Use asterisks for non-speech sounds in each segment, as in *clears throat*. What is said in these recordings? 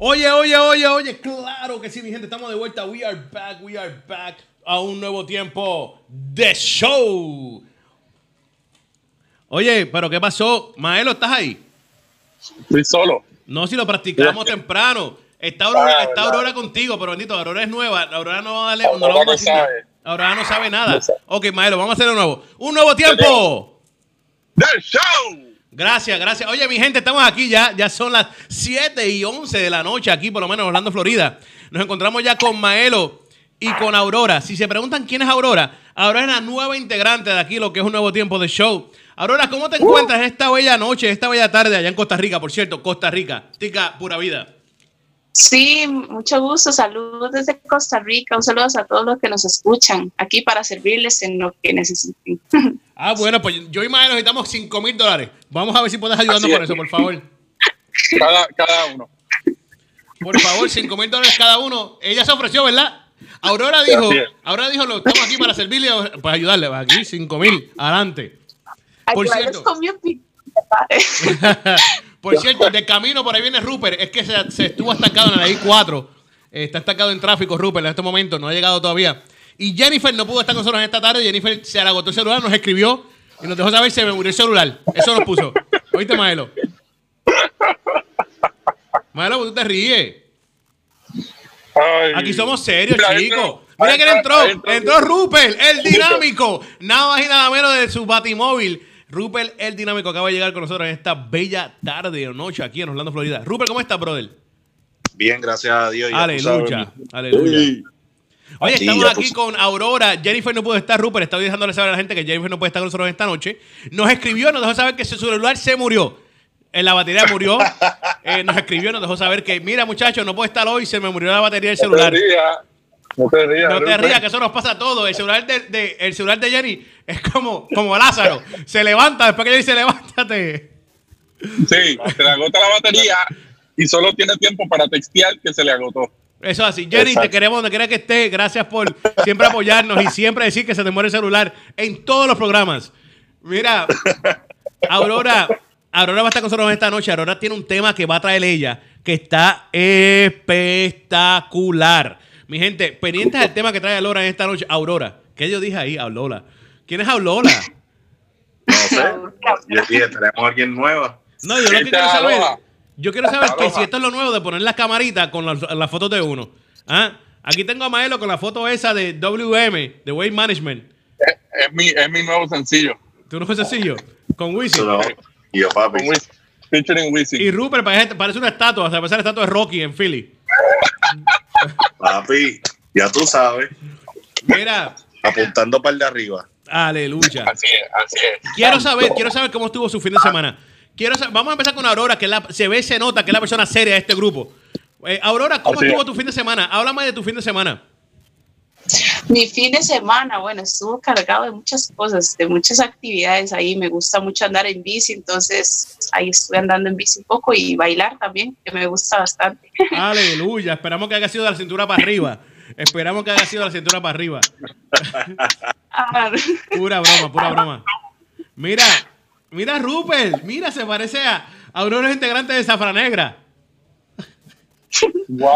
Oye, oye, oye, oye, claro que sí, mi gente, estamos de vuelta. We are back, we are back a un nuevo tiempo de show. Oye, pero ¿qué pasó? Maelo, ¿estás ahí? Estoy solo. No, si lo practicamos temprano. Está Aurora, está Aurora contigo, pero bendito, Aurora es nueva. Aurora no va a darle, no la vamos a no sabe. Aurora no sabe nada. No sabe. Ok, Maelo, vamos a hacerlo de nuevo. Un nuevo tiempo. ¡The Show! Gracias, gracias. Oye, mi gente, estamos aquí ya. Ya son las 7 y 11 de la noche aquí, por lo menos en Orlando, Florida. Nos encontramos ya con Maelo y con Aurora. Si se preguntan quién es Aurora, Aurora es la nueva integrante de aquí, lo que es un nuevo tiempo de show. Aurora, ¿cómo te encuentras en esta bella noche, esta bella tarde allá en Costa Rica? Por cierto, Costa Rica. Tica, pura vida. Sí, mucho gusto. Saludos desde Costa Rica. Un saludo a todos los que nos escuchan aquí para servirles en lo que necesiten. *laughs* Ah, bueno, pues yo y Maelo necesitamos 5 mil dólares. Vamos a ver si puedes ayudarnos con es. eso, por favor. Cada, cada uno. Por favor, 5 mil dólares cada uno. Ella se ofreció, ¿verdad? Aurora dijo. Aurora dijo, lo estamos aquí para servirle, para ayudarle. Aquí, 5 mil, adelante. Por Ayudarles cierto. con mi. *laughs* Por cierto, de camino por ahí viene Rupert. Es que se, se estuvo estancado en la I4. Eh, está estancado en tráfico, Rupert, en este momento. No ha llegado todavía. Y Jennifer no pudo estar con nosotros en esta tarde. Jennifer se agotó el celular, nos escribió y nos dejó saber se me murió el celular. Eso nos puso. ¿Oíste, Maelo? Maelo, tú te ríes. Ay. Aquí somos serios, chicos. Mira quién entró. Entró Rupert, el dinámico. Nada más y nada menos de su batimóvil. Rupert, el dinámico, acaba de llegar con nosotros en esta bella tarde o noche aquí en Orlando, Florida. Rupert, ¿cómo estás, brother? Bien, gracias a Dios. Aleluya, aleluya. Uy. Oye, Sí, estamos aquí con Aurora. Jennifer no pudo estar, Rupert. Está dejándole saber a la gente que Jennifer no puede estar con nosotros esta noche. Nos escribió, nos dejó saber que su celular se murió. En la batería murió. *laughs* Eh, nos escribió, nos dejó saber que, mira, muchachos, no puedo estar hoy, se me murió la batería del celular. No te rías. No te Rupert. rías, que eso nos pasa a todos. El celular de, de- el celular de Jenny es como, como Lázaro. Se levanta, después que ella dice, levántate. Sí, se le agota la batería y solo tiene tiempo para textear que se le agotó. Eso es así. Jenny, te queremos donde quiera que estés. Gracias por siempre apoyarnos y siempre decir que se te muere el celular en todos los programas. Mira, Aurora, Aurora va a estar con nosotros esta noche. Aurora tiene un tema que va a traer ella que está espectacular. Mi gente, pendientes del tema que trae Aurora en esta noche. Aurora, ¿qué yo dije ahí? Aurora. ¿Quién es Aurora? No sé. Yo dije, tenemos a alguien nueva. No, yo lo que quiero saber. aloha. Yo quiero saber que si esto es lo nuevo de poner las camaritas con las las fotos de uno. ¿Ah? Aquí tengo a Maelo con la foto esa de WM, de Weight Management. Es, es mi, es mi nuevo sencillo. ¿Tú no fue sencillo? Con Wisin. No. Y yo, papi. Con Wisin. Featuring Wisin. Y Rupert parece, parece una estatua, o sea, parece la estatua de Rocky en Philly. *laughs* Papi, ya tú sabes. Mira, Apuntando para el de arriba. aleluya. Así es, así es. Quiero saber, quiero saber cómo estuvo su fin de semana. Quiero saber- vamos a empezar con Aurora, que la- se ve, se nota que es la persona seria de este grupo. Eh, Aurora, ¿cómo Así estuvo es. tu fin de semana? Háblame de tu fin de semana. Mi fin de semana, bueno, estuvo cargado de muchas cosas, de muchas actividades ahí. Me gusta mucho andar en bici, entonces ahí estuve andando en bici un poco y bailar también, que me gusta bastante. *laughs* Aleluya. Esperamos que haya sido de la cintura para arriba. Esperamos que haya sido de la cintura para arriba. Ah, Pura broma, pura broma. Mira, mira Rupert. Mira, se parece a, a uno de los integrantes de Zafra Negra. Wow.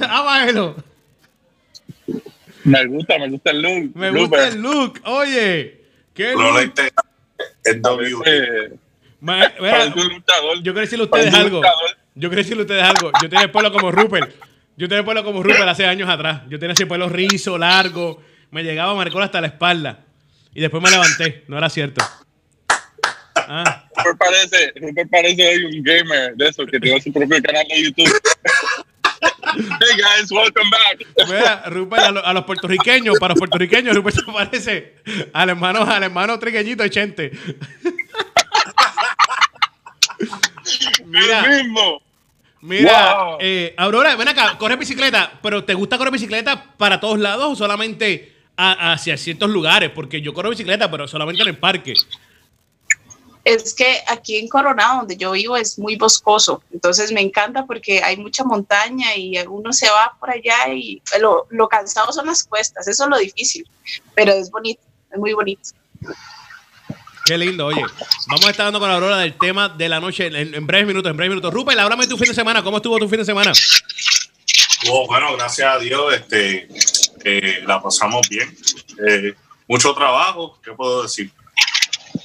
*laughs* Ah, Maelo. Me gusta, me gusta el look. Me gusta el look. Oye, qué No lo look. integra. Es W. Parece- Ma- mira, luchador. yo quiero decirle a ustedes algo. Yo quiero decirle a ustedes algo. Yo tenía el pelo como Rupert. Yo tenía el pelo como Rupert hace años atrás. Yo tenía ese pelo rizo, largo. Me llegaba a marcar hasta la espalda. Y después me levanté. No era cierto. Ah, Rupert parece, Rupert parece hoy un gamer de eso que tiene su propio canal de YouTube. Hey guys, welcome back. mira, Rupert, a, lo- a los puertorriqueños, para los puertorriqueños, Rupert se parece al hermano, al hermano trigueñito de Chente. Mira, El mismo. Mira, Wow. eh, Aurora, ven acá, corre bicicleta, pero ¿te gusta correr bicicleta para todos lados o solamente a- hacia ciertos lugares? Porque yo corro bicicleta, pero solamente en el parque. Es que aquí en Coronado, donde yo vivo, es muy boscoso. Entonces me encanta porque hay mucha montaña y uno se va por allá y lo, lo cansado son las cuestas. Eso es lo difícil. Pero es bonito, es muy bonito. Qué lindo, oye. Vamos a estar hablando con Aurora del tema de la noche en, en breves minutos, en breves minutos. Rupert, háblame de tu fin de semana. ¿Cómo estuvo tu fin de semana? Oh, bueno, gracias a Dios, este, eh, la pasamos bien. Eh, mucho trabajo, ¿qué puedo decir?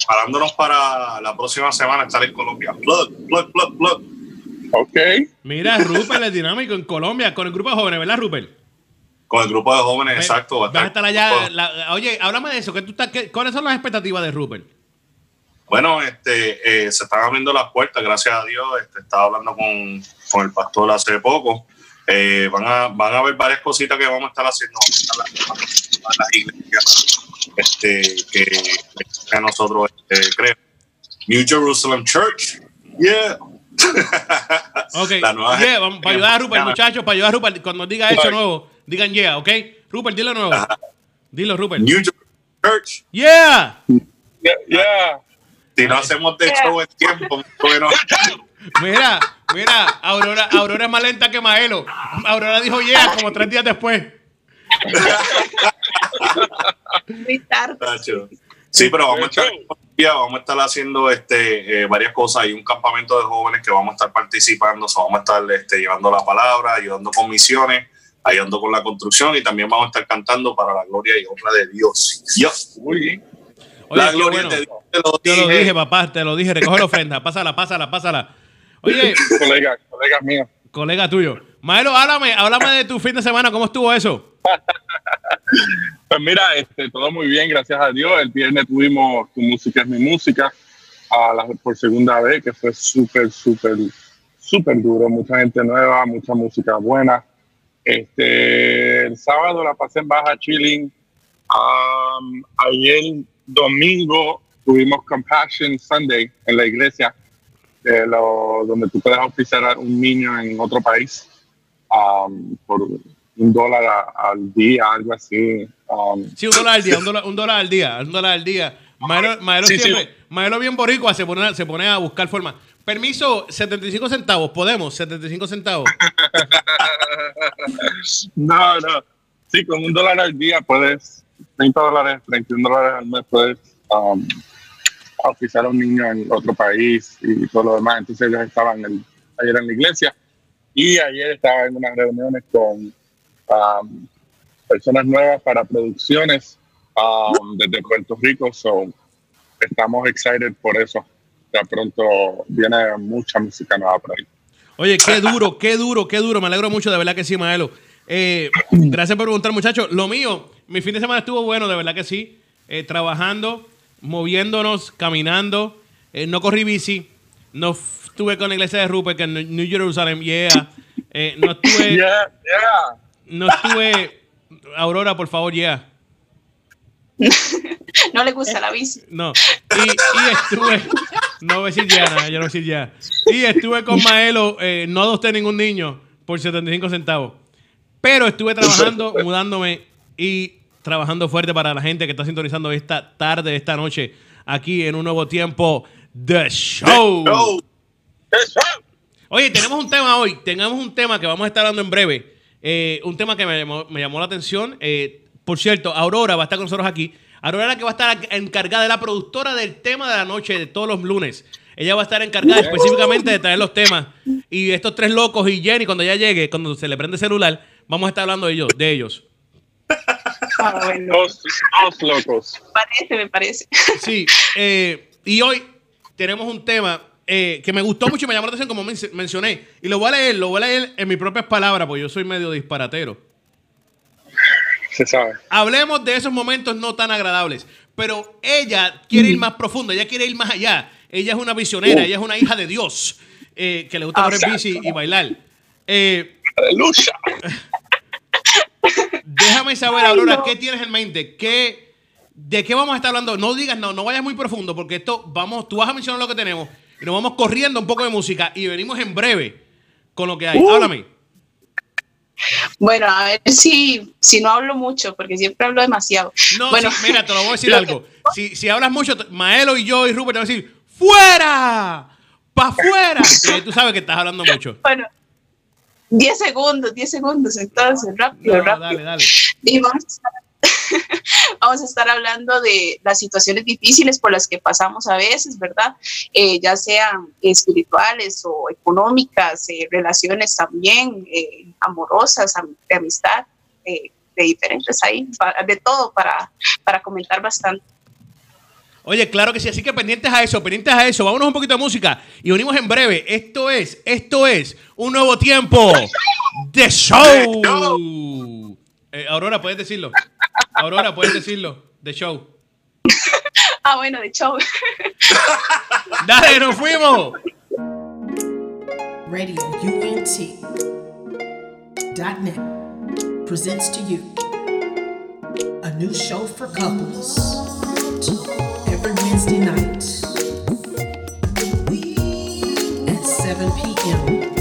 Parándonos para la próxima semana estar en Colombia. Plug, plug, plug, plug. Ok. Mira, Rupert es dinámico en Colombia con el grupo de jóvenes, ¿verdad, Rupert? Con el grupo de jóvenes, exacto. va a Vas a estar allá. la- oye, háblame de eso. ¿qué tú estás, qué- ¿Cuáles son las expectativas de Rupert? Bueno, este, eh, se están abriendo las puertas, gracias a Dios. Este, estaba hablando con, con el pastor hace poco. Eh, van, a, van a haber varias cositas que vamos a estar haciendo Vamos a estar a las iglesias este, que, que nosotros este, creemos. New Jerusalem Church. Yeah. *laughs* Ok. La nueva Yeah, vamos, para ayudar a Rupert, muchachos, para ayudar a Rupert. Cuando diga eso nuevo, digan yeah, ¿ok? Rupert, dilo nuevo. Dilo, Rupert. New Jerusalem Church. Yeah. Yeah. yeah. Si no hacemos de show en tiempo, *laughs* bueno, Mira, mira, Aurora, Aurora es más lenta que Maelo. Aurora dijo yeah como tres días después. *laughs* Muy tarde. Sí, pero vamos a estar vamos a estar haciendo este eh, varias cosas. Hay un campamento de jóvenes que vamos a estar participando, vamos a estar este, llevando la palabra, ayudando con misiones, ayudando con la construcción y también vamos a estar cantando para la gloria y honra de Dios. Dios. Muy bien. Oye, la gloria bueno. de Dios. Te lo Te lo dije. dije, papá, te lo dije. Recoge la ofrenda. Pásala, pásala, pásala. Oye, *laughs* Colega, colega mío. colega tuyo. Maelo, háblame, háblame de tu fin de semana. ¿Cómo estuvo eso? *laughs* *laughs* Pues mira, este, todo muy bien, gracias a Dios. El viernes tuvimos Tu Música es mi música a la- por segunda vez, que fue súper, súper, súper duro. Mucha gente nueva, mucha música buena. Este, el sábado la pasé en Baja Chilling. Um, ayer domingo tuvimos Compassion Sunday en la iglesia, lo- donde tú puedes auspiciar a un niño en otro país um, por un dólar a- al día, algo así. Um, Sí, un dólar al día, un dólar, un dólar al día, un dólar al día. Maelo, Maelo Sí, sí. siempre, Maelo bien boricua se pone, se pone a buscar forma. Permiso, 75 centavos, podemos, 75 centavos. *laughs* No, no. Sí, con un dólar al día puedes, 30 dólares, 31 dólares al mes puedes um, auspiciar a un niño en otro país y todo lo demás. Entonces ellos estaban el- ayer en la iglesia y ayer estaba en unas reuniones con um, personas nuevas para producciones um, desde Puerto Rico. So, estamos excited por eso. Ya pronto viene mucha música nueva por ahí. Oye, qué duro, qué duro, qué duro. Me alegro mucho, de verdad que sí, Maelo. Eh, gracias por preguntar, muchachos. Lo mío, mi fin de semana estuvo bueno, de verdad que sí. Eh, trabajando, moviéndonos, caminando. Eh, no corrí bici. No estuve con la iglesia de Rupert, que en New Jerusalem, yeah. Eh, no estuve, Yeah, yeah. No estuve. Aurora, por favor, yeah. *laughs* No le gusta la bici. No. Y, y estuve. No voy a decir ya, nada, yo no voy a decir ya. Y estuve con Maelo, eh, no adopté ningún niño por 75 centavos. Pero estuve trabajando, mudándome y trabajando fuerte para la gente que está sintonizando esta tarde, esta noche, aquí en un nuevo tiempo, The Show. Show. Eso. Oye, tenemos un tema hoy, tenemos un tema que vamos a estar hablando en breve. Eh, un tema que me llamó, me llamó la atención. Eh, por cierto, Aurora va a estar con nosotros aquí. Aurora es la que va a estar encargada de la productora del tema de la noche de todos los lunes. Ella va a estar encargada específicamente de traer los temas. Y estos tres locos y Jenny, cuando ella llegue, cuando se le prende el celular, vamos a estar hablando de ellos. De ellos. Ah, bueno, Dos, dos locos. me parece, me parece. Sí, eh, y hoy tenemos un tema eh, que me gustó mucho y me llamó la atención, como men- mencioné. Y lo voy a leer, lo voy a leer en mis propias palabras, porque yo soy medio disparatero. Se sabe. Hablemos de esos momentos no tan agradables. Pero ella quiere ir más profundo, ella quiere ir más allá. Ella es una visionera, ella es una hija de Dios eh, que le gusta correr bici y bailar. Eh, Aleluya. déjame saber, Ay, Aurora, no. ¿qué tienes en mente? ¿Qué, ¿De qué vamos a estar hablando? No digas, no, no vayas muy profundo, porque esto, vamos, tú vas a mencionar lo que tenemos y nos vamos corriendo un poco de música y venimos en breve con lo que hay. Háblame. Bueno, a ver si, si no hablo mucho, porque siempre hablo demasiado. No, bueno, sí, mira, te lo voy a decir *laughs* algo. Si, si hablas mucho, Maelo y yo y Rupert te van a decir, ¡fuera! ¡Pa' fuera! Y tú sabes que estás hablando mucho. Bueno, 10 segundos, 10 segundos, entonces, rápido, No, rápido. dale, dale. Y *laughs* vamos, a estar- hablando de las situaciones difíciles por las que pasamos a veces, ¿verdad? Eh, ya sean espirituales o económicas, eh, relaciones también, eh, amorosas, am- de amistad, eh, de diferentes ahí, de todo para, para comentar bastante. Oye, claro que sí, así que pendientes a eso, pendientes a eso. Vámonos un poquito de música y unimos en breve. Esto es, esto es un nuevo tiempo de show. Eh, Aurora, puedes decirlo. Aurora, puedes decirlo. De show. *laughs* Ah, bueno, de hecho, *laughs* Dale, nos fuimos. Radio UNT dot net presents to you a new show for couples every Wednesday night at 7 p.m.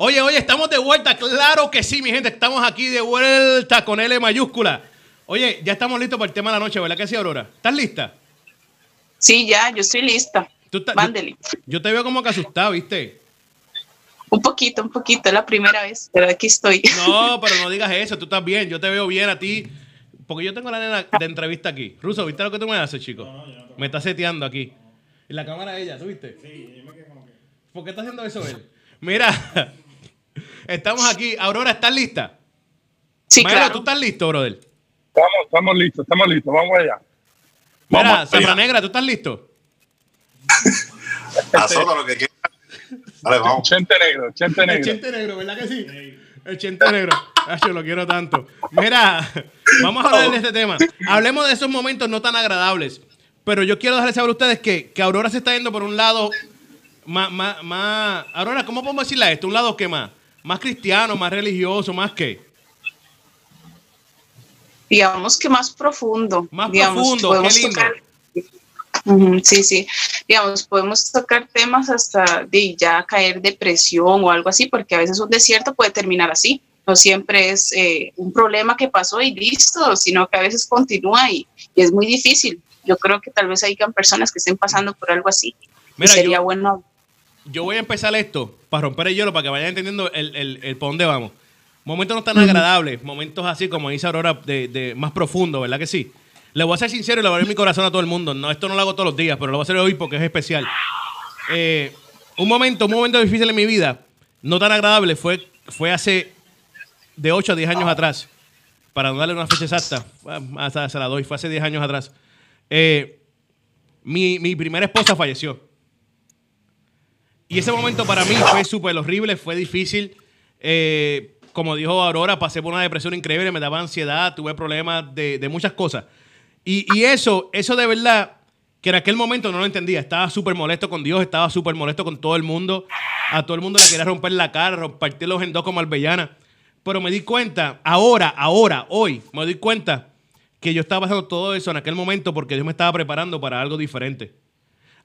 Oye, oye, estamos de vuelta. Claro que sí, mi gente. Estamos aquí de vuelta con L mayúscula. Oye, ya estamos listos para el tema de la noche, ¿verdad que sí, Aurora? ¿Estás lista? sí, ya, yo estoy lista. Tú estás-. Yo, yo te veo como que asustado, ¿viste? Un poquito, un poquito, es la primera vez, pero aquí estoy. No, pero no digas eso, tú estás bien, yo te veo bien a ti. Porque yo tengo la nena de entrevista aquí. Ruso, ¿viste lo que tú me haces, chico? me está seteando aquí. Y la cámara de ella, ¿tú viste? Sí, yo me quedé como que. ¿Por qué está haciendo eso él? Mira, estamos aquí. Aurora, ¿estás lista? Sí, Maelo, claro. ¿tú estás listo, brother? Estamos, estamos listos, estamos listos, vamos allá. Mira, Vamos Zafra allá. Negra, ¿tú estás listo? *laughs* Azota lo que quieras. Dale, vamos. Chente negro, chente El negro. chente negro, ¿verdad que sí? El chente negro. Ay, yo lo quiero tanto. Mira, *laughs* vamos a hablar de este tema. Hablemos de esos momentos no tan agradables. Pero yo quiero dejarles saber a ustedes que, que Aurora se está yendo por un lado más, más, más... Aurora, ¿cómo podemos decirle a esto? ¿Un lado qué más? ¿Más cristiano, más religioso, más qué? digamos que más profundo. Más digamos, profundo, podemos qué lindo. tocar- sí, sí. Digamos, podemos tocar temas hasta de ya caer depresión o algo así, porque a veces un desierto puede terminar así. No siempre es eh, un problema que pasó y listo, sino que a veces continúa y, y es muy difícil. Yo creo que tal vez hayan personas que estén pasando por algo así. Mira, sería yo- bueno. Yo voy a empezar esto para romper el hielo, para que vayan entendiendo el, el, el por dónde vamos. Momentos no tan agradables, momentos así como dice Aurora, de, de más profundo, ¿verdad que sí? Le voy a ser sincero y le voy a abrir mi corazón a todo el mundo. No, esto no lo hago todos los días, pero lo voy a hacer hoy porque es especial. Eh, un momento, un momento difícil en mi vida, no tan agradable, fue, fue hace de 8 a 10 años atrás. Para no darle una fecha exacta, hasta se la doy, fue hace 10 años atrás. Eh, mi, mi primera esposa falleció. Y ese momento para mí fue súper horrible, fue difícil. Eh, como dijo Aurora, pasé por una depresión increíble, me daba ansiedad, tuve problemas de, muchas cosas. Y, eso, eso de verdad, que en aquel momento no lo entendía. Estaba súper molesto con Dios, estaba súper molesto con todo el mundo. A todo el mundo le quería romper la cara, partirlos en dos como albellana. Pero me di cuenta, ahora, ahora, hoy, me di cuenta que yo estaba pasando todo eso en aquel momento porque Dios me estaba preparando para algo diferente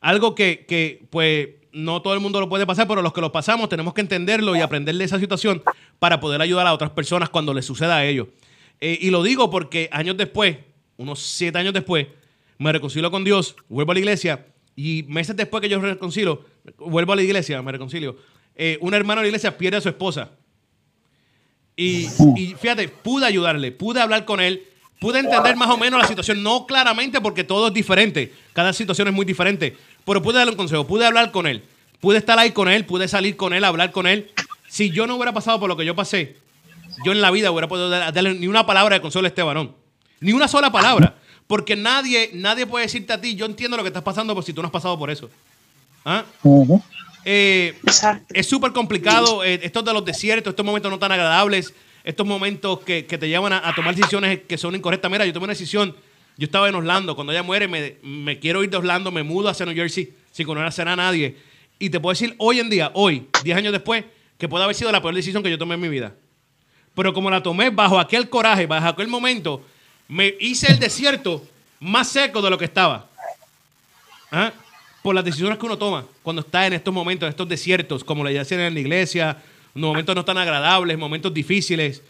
algo que, que, pues no todo el mundo lo puede pasar, pero los que lo pasamos tenemos que entenderlo y aprender de esa situación para poder ayudar a otras personas cuando les suceda a ellos. Eh, y lo digo porque años después, unos siete años después, me reconcilio con Dios, vuelvo a la iglesia y meses después que yo reconcilio, vuelvo a la iglesia, me reconcilio, eh, un hermano de la iglesia pierde a su esposa. Y, y fíjate, pude ayudarle, pude hablar con él, pude entender más o menos la situación, no claramente porque todo es diferente, cada situación es muy diferente, pero pude darle un consejo, pude hablar con él, pude estar ahí con él, pude salir con él, hablar con él. Si yo no hubiera pasado por lo que yo pasé, yo en la vida hubiera podido dar- darle ni una palabra de consuelo a este varón, ni una sola palabra, porque nadie, nadie puede decirte a ti, yo entiendo lo que estás pasando, por si tú no has pasado por eso. ¿Ah? Eh, Exacto. es súper complicado, eh, estos de los desiertos, estos momentos no tan agradables, estos momentos que, que te llevan a, a tomar decisiones que son incorrectas. Mira, yo tomé una decisión, yo estaba en Orlando, cuando ella muere me, me quiero ir de Orlando, me mudo hacia New Jersey sin conocer a nadie. Y te puedo decir hoy en día, hoy, 10 años después, que puede haber sido la peor decisión que yo tomé en mi vida. Pero como la tomé bajo aquel coraje, bajo aquel momento, me hice el desierto más seco de lo que estaba. ¿Ah? Por las decisiones que uno toma cuando está en estos momentos, en estos desiertos, como le decían en la iglesia, momentos no tan agradables, momentos difíciles.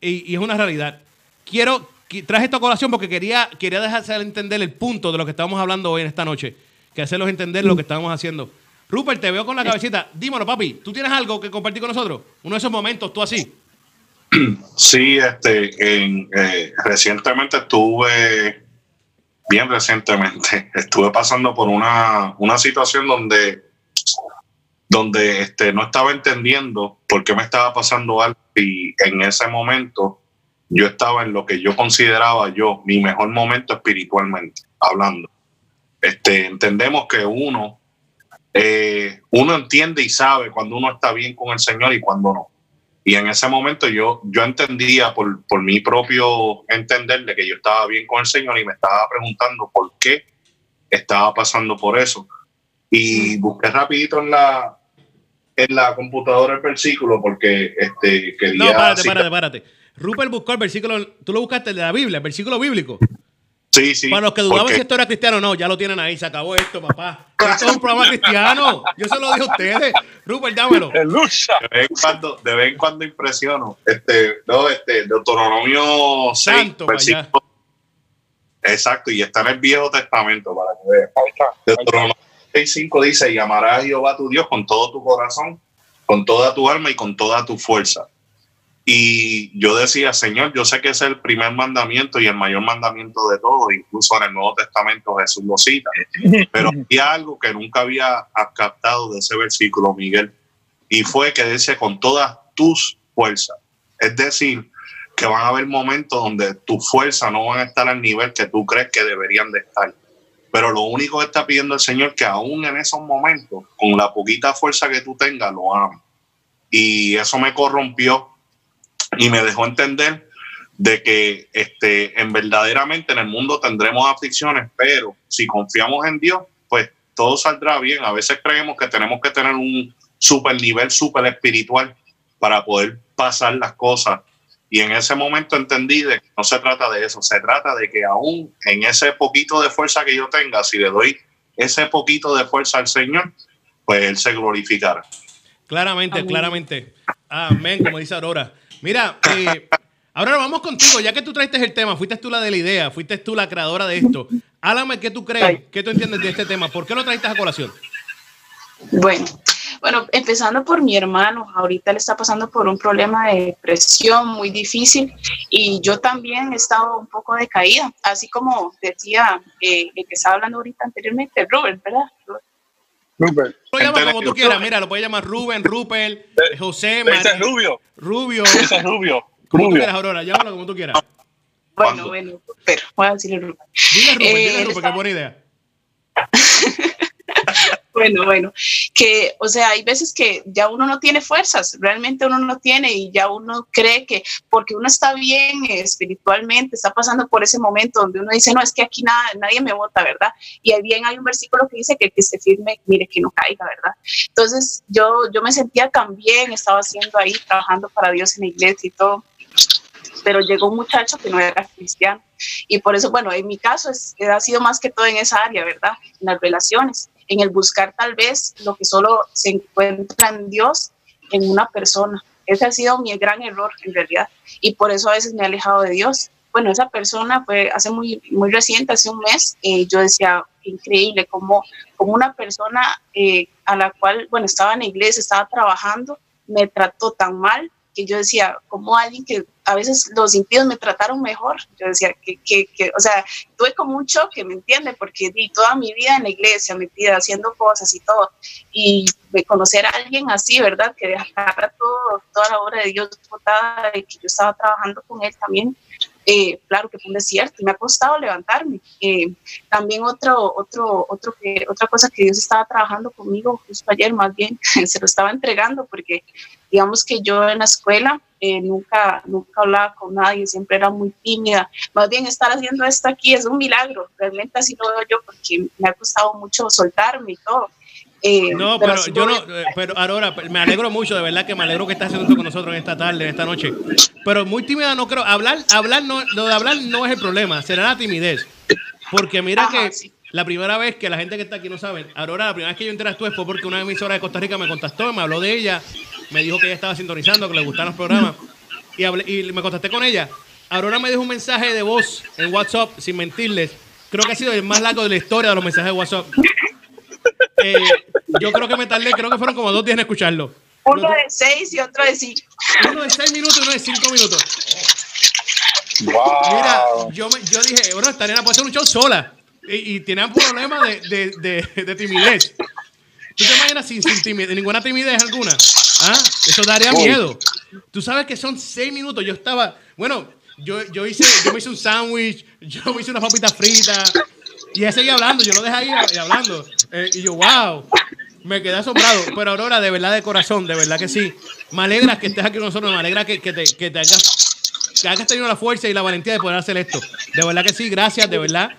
Y, es una realidad. Quiero, qui- traje esta colación porque quería, quería dejarse entender el punto de lo que estamos hablando hoy en esta noche. Que hacerlos entender lo que estamos haciendo. Rupert, te veo con la cabecita. Dímelo, papi, ¿tú tienes algo que compartir con nosotros? Uno de esos momentos, tú así. *clears throat* Sí, este, en, eh, recientemente estuve, bien recientemente, *laughs* estuve pasando por una, una situación donde, donde este, no estaba entendiendo por qué me estaba pasando algo y en ese momento yo estaba en lo que yo consideraba yo mi mejor momento espiritualmente, hablando. Este, entendemos que uno, eh, uno entiende y sabe cuando uno está bien con el Señor y cuando no. Y en ese momento yo, yo entendía por, por mi propio entender de que yo estaba bien con el Señor y me estaba preguntando por qué estaba pasando por eso. Y busqué rapidito en la, en la computadora el versículo porque este, quería... No, párate, citar- párate, párate. Rupert buscó el versículo, tú lo buscaste el de la Biblia, el versículo bíblico. Sí, sí. Para los que dudaban si esto era cristiano, no, ya lo tienen ahí, se acabó esto, papá. Esto es un programa cristiano. Yo se lo dije a ustedes. Rupert, dámelo. De vez en cuando, de vez en cuando impresiono. Este, no, este, Deuteronomio 6, Santo, versículo. Exacto, y está en el Viejo Testamento para que vean. Deuteronomio 6.5 dice, y amarás a Jehová tu Dios con todo tu corazón, con toda tu alma y con toda tu fuerza. Y yo decía, Señor, yo sé que ese es el primer mandamiento y el mayor mandamiento de todos, incluso en el Nuevo Testamento Jesús lo cita. Pero había algo que nunca había captado de ese versículo, Miguel, y fue que dice con todas tus fuerzas. Es decir, que van a haber momentos donde tus fuerzas no van a estar al nivel que tú crees que deberían de estar. Pero lo único que está pidiendo el Señor que aún en esos momentos, con la poquita fuerza que tú tengas, lo ames. Y eso me corrompió y me dejó entender de que este, en verdaderamente en el mundo tendremos aflicciones, pero si confiamos en Dios, pues todo saldrá bien. A veces creemos que tenemos que tener un super nivel, super espiritual para poder pasar las cosas. Y en ese momento entendí de que no se trata de eso, se trata de que aún en ese poquito de fuerza que yo tenga, si le doy ese poquito de fuerza al Señor, pues Él se glorificará. Claramente, Amén. claramente. Amén, como dice Aurora. Mira, eh, ahora vamos contigo, ya que tú traiste el tema, fuiste tú la de la idea, fuiste tú la creadora de esto. Háblame qué tú crees, qué tú entiendes de este tema, ¿por qué lo traiste a colación? Bueno, bueno, empezando por mi hermano, ahorita le está pasando por un problema de depresión muy difícil y yo también he estado un poco decaída, así como decía eh, el que estaba hablando ahorita anteriormente, Robert, ¿verdad? Rupert, Lo llamas como tú quieras, mira, lo puedes llamar Rubén, Rupert, eh, José, ese es María, rubio, Rubio, ese es rubio, como tú rubio. quieras, Aurora, llámalo como tú quieras. Bueno, ¿Cuándo? bueno, pero voy a decirle Robert. Dile Rupert, Eh, dile Rupert, está- qué buena idea. *laughs* Bueno, bueno, que, o sea, hay veces que ya uno no tiene fuerzas, realmente uno no tiene y ya uno cree que porque uno está bien espiritualmente, está pasando por ese momento donde uno dice, no, es que aquí nada, nadie me vota, ¿verdad? Y ahí bien hay un versículo que dice que el que esté firme, mire que no caiga, ¿verdad? Entonces yo, yo me sentía tan bien, estaba haciendo ahí, trabajando para Dios en la iglesia y todo, pero llegó un muchacho que no era cristiano. Y por eso, bueno, en mi caso es, ha sido más que todo en esa área, ¿verdad? En las relaciones, en el buscar tal vez lo que solo se encuentra en Dios, en una persona. Ese ha sido mi gran error en realidad. Y por eso a veces me he alejado de Dios. Bueno, esa persona fue hace muy, muy reciente, hace un mes, eh, yo decía, increíble, como, como una persona eh, a la cual, bueno, estaba en la iglesia, estaba trabajando, me trató tan mal que yo decía, como alguien que a veces los impíos me trataron mejor, yo decía, que, que, que o sea, tuve como un choque, ¿me entiende? Porque di toda mi vida en la iglesia, metida haciendo cosas y todo, y de conocer a alguien así, ¿verdad? Que dejara todo, toda la obra de Dios botada y que yo estaba trabajando con él también, eh, claro que fue un desierto y me ha costado levantarme. Eh, también otro, otro, otro que, otra cosa que Dios estaba trabajando conmigo justo ayer, más bien, *laughs* se lo estaba entregando porque digamos que yo en la escuela eh, nunca, nunca hablaba con nadie, siempre era muy tímida. Más bien estar haciendo esto aquí es un milagro, realmente así lo veo yo porque me ha costado mucho soltarme y todo. Eh, No, pero, así yo no, eh, pero Aurora, me alegro mucho, de verdad que me alegro que estás haciendo esto con nosotros en esta tarde, en esta noche. Pero muy tímida no creo, hablar, hablar no, lo de hablar no es el problema, será la timidez. Porque mira Ajá, que sí. la primera vez que la gente que está aquí no sabe, Aurora, la primera vez que yo interactué fue porque una emisora de Costa Rica me contactó, me habló de ella, me dijo que ella estaba sintonizando, que le gustaban los programas, y, hablé- y me contacté con ella. Aurora me dejó un mensaje de voz en WhatsApp, sin mentirles. Creo que ha sido el más largo de la historia de los mensajes de WhatsApp. Eh, yo creo que me tardé, creo que fueron como dos días en escucharlo. Uno de seis y otro de cinco. Uno de seis minutos y uno de cinco minutos. Wow. Mira, yo, me, yo dije, bueno, esta nena puede hacer un show sola. Y, y tiene un problema de, de, de, de timidez. ¿Tú te imaginas sin, sin timidez, ninguna timidez alguna? ¿Ah? Eso daría miedo. Tú sabes que son seis minutos. Yo estaba, bueno, yo, yo, hice, yo me hice un sándwich, yo me hice unas papitas fritas. Y ella seguía hablando, yo lo dejé ahí hablando. Eh, y yo, wow, me quedé asombrado. Pero Aurora, de verdad, de corazón, de verdad que sí. Me alegra que estés aquí con nosotros, me alegra que, que te, que te hayas que hayas tenido la fuerza y la valentía de poder hacer esto. De verdad que sí, gracias, de verdad.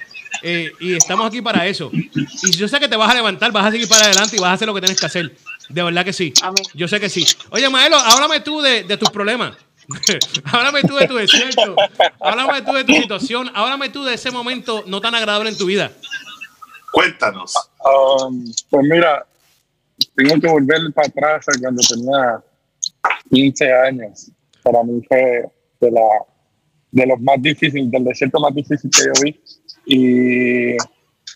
Eh, y estamos aquí para eso. Y yo sé que te vas a levantar, vas a seguir para adelante y vas a hacer lo que tienes que hacer. De verdad que sí. Yo sé que sí. Oye, Maelo, háblame tú de, de tus problemas. *laughs* háblame tú de tu desierto. Háblame tú de tu situación. Háblame tú de ese momento no tan agradable en tu vida. Cuéntanos. Um, pues mira, tengo que volver para atrás a cuando tenía 15 años. Para mí fue de, la, de los más difíciles, del desierto más difícil que yo vi. Y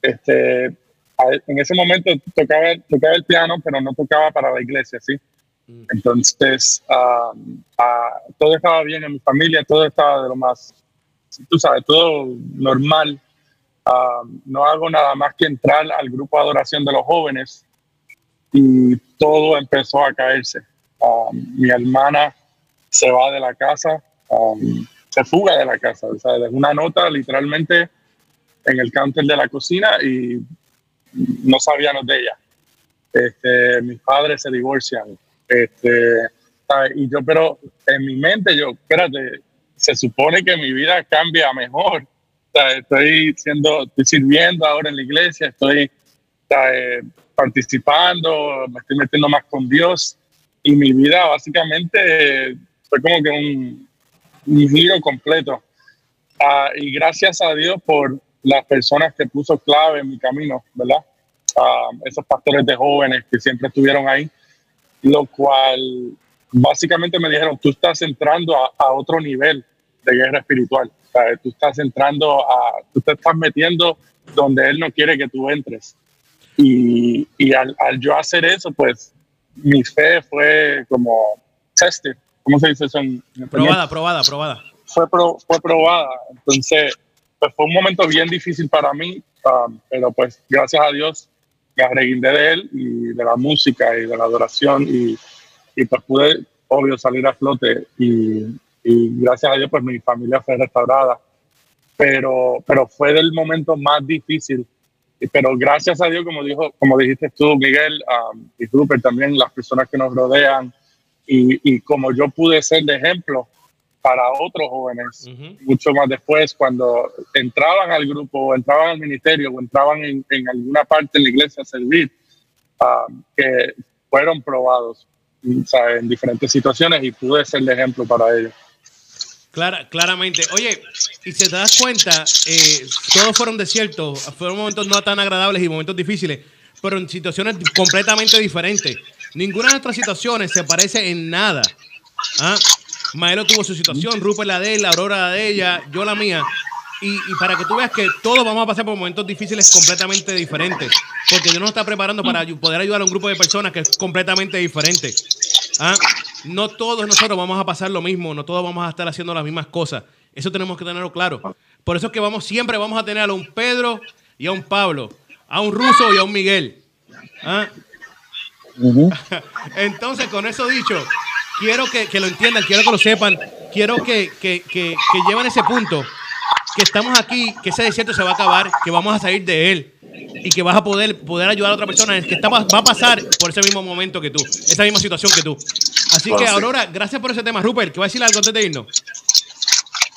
este, en ese momento tocaba, tocaba el piano, pero no tocaba para la iglesia, ¿sí? Entonces, um, ah, todo estaba bien en mi familia, todo estaba de lo más, tú sabes, todo normal. Ah, no hago nada más que entrar al grupo de adoración de los jóvenes y todo empezó a caerse. Mi hermana se va de la casa, um, se fuga de la casa, o sea, una nota literalmente en el counter de la cocina y no sabíamos de ella. Este, mis padres se divorcian. Este, ¿sabes? y yo, pero en mi mente, yo, espérate, se supone que mi vida cambia mejor. Estoy siendo, estoy sirviendo ahora en la iglesia, estoy ¿sabes? participando, me estoy metiendo más con Dios y mi vida básicamente eh, fue como que un, un giro completo. Ah, y gracias a Dios por las personas que puso clave en mi camino, ¿verdad? Ah, esos pastores de jóvenes que siempre estuvieron ahí, lo cual básicamente me dijeron, tú estás entrando a, a otro nivel de guerra espiritual, O sea, tú estás entrando a, tú te estás metiendo donde Él no quiere que tú entres. Y, y al, al yo hacer eso, pues mi fe fue como tested, ¿cómo se dice eso en, en español? Probada, probada, probada. fue, pro- fue probada. Entonces, pues fue un momento bien difícil para mí, um, pero pues gracias a Dios me arreguindé de él y de la música y de la adoración y, y pues pude, obvio, salir a flote y, y gracias a Dios pues mi familia fue restaurada. Pero, pero fue del momento más difícil. Pero gracias a Dios, como, dijo, como dijiste tú, Miguel, um, y Rupert también, las personas que nos rodean, y, y como yo pude ser de ejemplo para otros jóvenes, mucho más después, cuando entraban al grupo, o entraban al ministerio, o entraban en, en alguna parte en la iglesia a servir, ah, que fueron probados en diferentes situaciones y pude ser de ejemplo para ellos. Clara, claramente. Oye, y si te das cuenta, eh, todos fueron desiertos, fueron momentos no tan agradables y momentos difíciles, pero en situaciones completamente diferentes. Ninguna de nuestras situaciones se parece en nada. ¿Ah? Maelo tuvo su situación, Rupert la de él, Aurora la de ella, yo la mía. Y, y para que tú veas que todos vamos a pasar por momentos difíciles completamente diferentes. Porque Dios nos está preparando para poder ayudar a un grupo de personas que es completamente diferente. ¿Ah? No todos nosotros vamos a pasar lo mismo, no todos vamos a estar haciendo las mismas cosas. Eso tenemos que tenerlo claro. Por eso es que vamos, siempre vamos a tener a un Pedro y a un Pablo, a un ruso y a un Miguel. ¿Ah? *laughs* Entonces, con eso dicho, quiero que, que lo entiendan, quiero que lo sepan. quiero que, que, que, que lleven ese punto, que estamos aquí, que ese desierto se va a acabar, que vamos a salir de él y que vas a poder, poder ayudar a otra persona que está, va a pasar por ese mismo momento que tú, esa misma situación que tú. Así Bueno, que, sí. Aurora, gracias por ese tema. Rupert, ¿qué va a decir algo antes de irnos?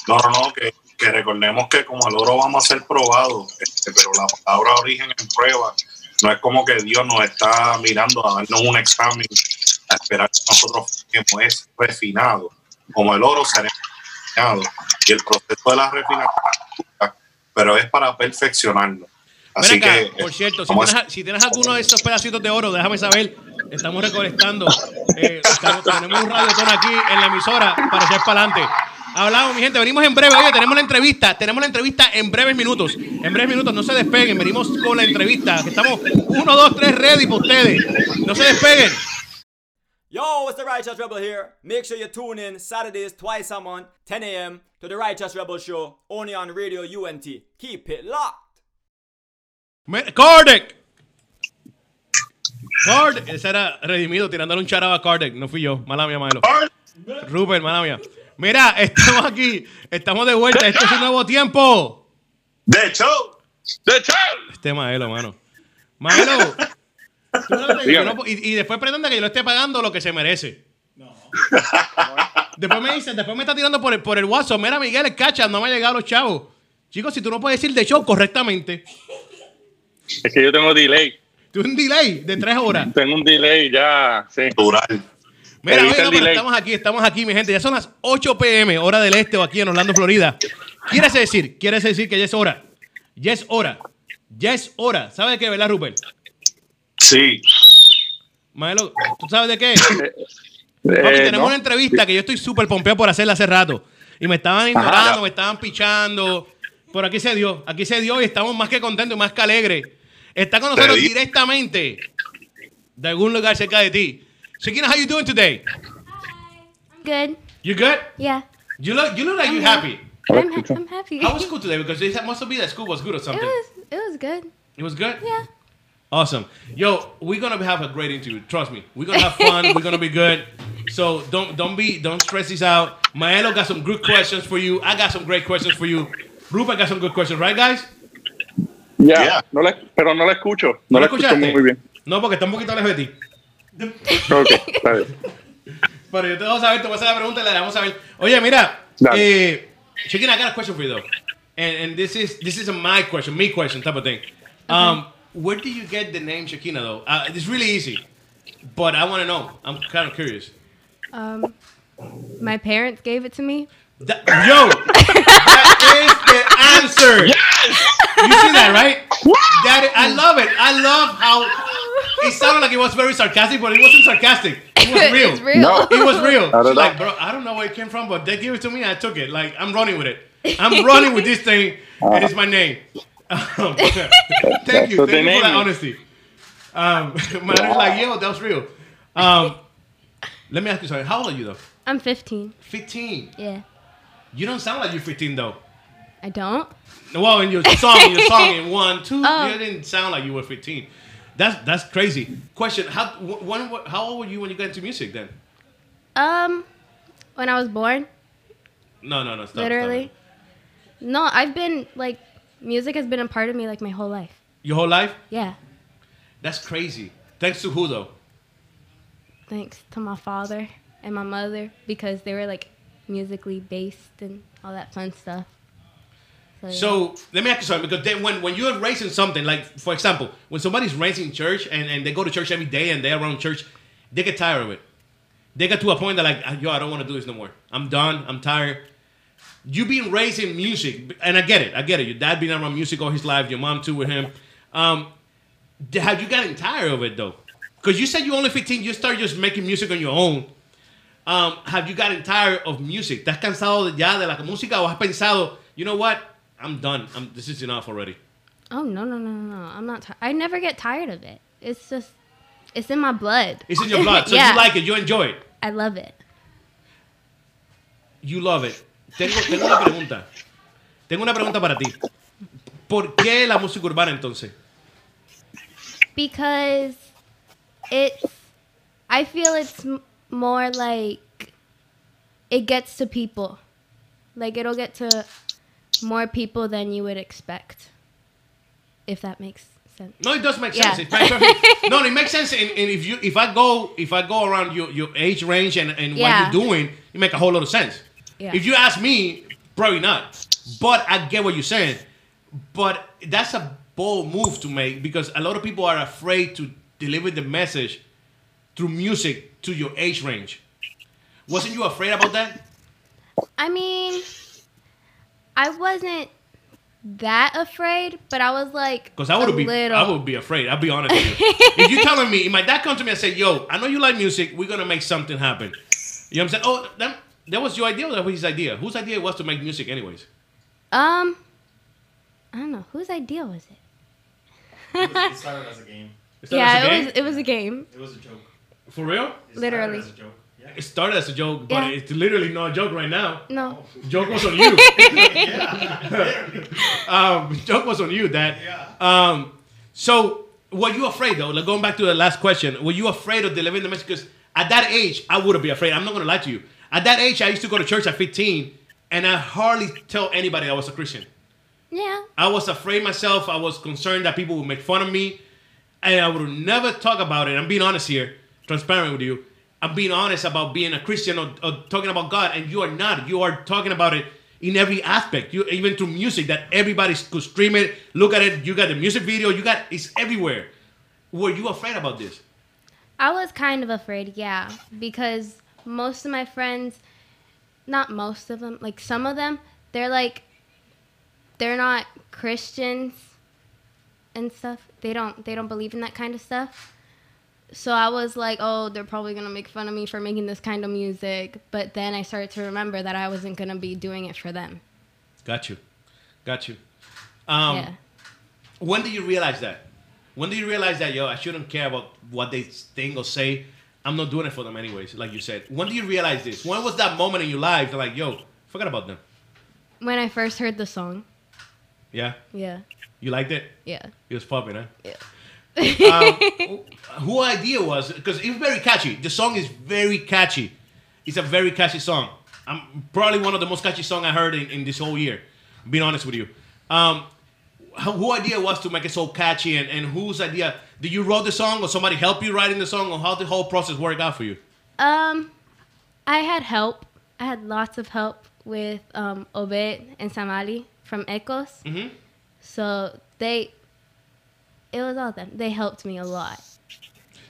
No, no, no, que, que recordemos que como el oro vamos a ser probados, este, pero la palabra origen en prueba no es como que Dios nos está mirando a darnos un examen, esperar que nosotros como es refinado. Como el oro será refinado. Y el proceso de la refinación, pero es para perfeccionarnos. Así acá, que, por cierto, si tienes, si tienes alguno de esos pedacitos de oro, déjame saber. Estamos recolectando. eh, estamos- tenemos un radiotón aquí en la emisora para echar para adelante. Hablamos, mi gente, venimos en breve. Oye, tenemos la entrevista. Tenemos la entrevista en breves minutos. En breves minutos, no se despeguen. Venimos con la entrevista. Estamos uno, dos, tres ready para ustedes. No se despeguen. Yo, it's the Righteous Rebel here. Make sure you tune in Saturdays twice a month, 10 a.m. to the Righteous Rebel Show, only on Radio UNT. Keep it locked. Kardec. Kardec. Ese era redimido tirándole un charaba a Kardec. No fui yo. Mala mía, Maelo. Rupert, mala mía. Mira, *laughs* estamos aquí. Estamos de vuelta. Este es un nuevo tiempo. De hecho, ¡De hecho! Este Maelo, mano. Maelo. No no- y, y después pretende que yo le esté pagando lo que se merece. No. Después me dice, después me está tirando por el, por el WhatsApp. Mira, Miguel, el cacha, no me han llegado los chavos. Chicos, si tú no puedes decir de show correctamente, Es que yo tengo delay. tú un delay de tres horas. Tengo un delay ya. Sí. natural. Mira, oye, no, pero estamos aquí, estamos aquí, mi gente. Ya son las 8 pm, hora del este o aquí en Orlando, Florida. ¿Quieres decir? ¿Quieres decir que ya es hora? Ya es hora. Ya es hora. ¿Sabes qué, verdad, Rupert? Sí, Maelo, ¿tú sabes de qué? Papi, Eh, tenemos no. una entrevista que yo estoy súper pompeado por hacerla hace rato. Y me estaban ignorando, ya. me estaban pichando. Pero aquí se dio, aquí se dio y estamos más que contentos y más que alegres. Está con nosotros di- directamente de algún lugar cerca de ti. Shakina, how you doing today? Good. You good? Yeah. You look, you look like you're I'm happy. I'm, ha- I'm happy. How was school today? Because it must be that school was good or it something. was it was good. It was good? Yeah. Awesome. Yo, we're gonna have a great interview. Trust me. We're gonna have fun. we're gonna be good. So don't don't be don't stress this out. Maelo got some good questions for you. I got some great questions for you. Rupert got some good questions, right, guys? Ya, Yeah. no le- pero no la escucho. No, la escucho muy bien. No, porque está un poquito lejos de ti. Ok, está bien. *laughs* Pero yo te voy a saber, te voy a hacer la pregunta y la dejamos saber. Oye, mira, Dale. eh, Shakina, I got a question for you though, and and this is this is a my question, me question type of thing. Um, where did you get the name Shakina though? Uh, it's really easy, but I want to know. I'm kind of curious. Um, my parents gave it to me. That- yo, *laughs* that is the answer. Yes. You see that, right? That is- I love it. I love how it sounded like it was very sarcastic, but it wasn't sarcastic. It was *laughs* real. it's real. No. It was real. I don't She's like, know. bro, I don't know where it came from, but they gave it to me. I took it. Like, I'm running with it. I'm running with this thing. And It is my name. *laughs* Um, *laughs* thank you. Thank you for that honesty. Um, *laughs* man, it's like, yo, that was real. Um, let me ask you something. How old are you, though? I'm 15. 15. Yeah. You don't sound like you're 15, though. I don't. Well, in your song, in your song, in one, two, Oh. you didn't sound like you were 15. That's that's crazy. Question: How wh- when how old were you when you got into music? Then? Um, when I was born, No, no, no. Stop, literally. stop. No, I've been like, music has been a part of me like my whole life. Your whole life? Yeah. That's crazy. Thanks to who though? Thanks to my father and my mother because they were like musically based and all that fun stuff. yeah. So let me ask you something because then when when you're raising something like for example when somebody's raising church and, and they go to church every day and they're around church, they get tired of it. They get to a point that like "Ah, yo I don't want to do this no more. I'm done. I'm tired. You being raised in music and I get it. I get it. Your dad been around music all his life. Your mom too with him. Um, have you gotten tired of it though? Because you said you only 15. You start just making music on your own. Um, have you gotten tired of music? ¿Estás cansado ya de la música o has pensado, you know what? I'm done. I'm, this is enough already. Oh no no no no no! I'm not. I never get tired of it. It's just, it's in my blood. It's in your blood. *laughs* So yeah, you like it. You enjoy it. I love it. You love it. Tengo, tengo una pregunta. Tengo una pregunta para ti. ¿Por qué la música urbana entonces? because it's. I feel it's more like it gets to people. Like it'll get to more people than you would expect. If that makes sense. No, it does make Yeah. sense. It makes perfect- *laughs* no, it makes sense. And, and if you if I go if I go around your, your age range and, and Yeah. what you're doing, it make a whole lot of sense. Yeah. If you ask me, probably not. But I get what you're saying. But that's a bold move to make because a lot of people are afraid to deliver the message through music to your age range. Wasn't you afraid about that? I mean, I wasn't that afraid, but I was like Because I would be, little. I would be afraid. I'll be honest with you. if you're telling me, if my dad comes to me and say, "Yo, I know you like music. We're gonna make something happen," you know what I'm saying? Oh, that, that was your idea, or that was his idea? Whose idea it was to make music, anyways? Um, I don't know whose idea was it. It, was, it started as a game. Is that yeah, as a it game? was. It was a game. It was a joke. for real. It started Literally. as a joke. Yeah. It started as a joke, but Yeah. it's literally not a joke right now. No. Joke was on *laughs* you. *laughs* um, joke was on you, Dad. Yeah. Um, so were you afraid though? Like going back to the last question, were you afraid of delivering the message? Because at that age, I would have been afraid. I'm not gonna lie to you. At that age, I used to go to church at 15, and I hardly tell anybody I was a Christian. Yeah. I was afraid myself. I was concerned that people would make fun of me, and I would never talk about it. I'm being honest here, transparent with you. I'm being honest about being a Christian or, or talking about God, and you are not. You are talking about it in every aspect. You even through music that everybody could stream it, look at it. You got the music video. You got it's everywhere. Were you afraid about this? I was kind of afraid, yeah, because most of my friends, not most of them, like some of them, they're like, they're not Christians and stuff. They don't, they don't believe in that kind of stuff. So I was like, oh, they're probably gonna make fun of me for making this kind of music. But then I started to remember that I wasn't gonna be doing it for them. Got you, got you. Um, yeah. When do you realize that? When do you realize that yo, I shouldn't care about what they think or say? I'm not doing it for them anyways, like you said. When do you realize this? When was that moment in your life? That like, yo, forget about them. When I first heard the song, Yeah, yeah, you liked it. yeah, It was popping, huh? yeah. um, *laughs* who idea was because it's very catchy. The song is very catchy. It's a very catchy song. I'm probably one of the most catchy song I heard in, in this whole year. Being honest with you, um, who idea was to make it so catchy, and, and whose idea? Did you wrote the song, or somebody help you writing the song, or how the whole process worked out for you? Um, I had help. I had lots of help with um, Obed and Samali from Ecos. Mm-hmm. So they, it was all them. They helped me a lot.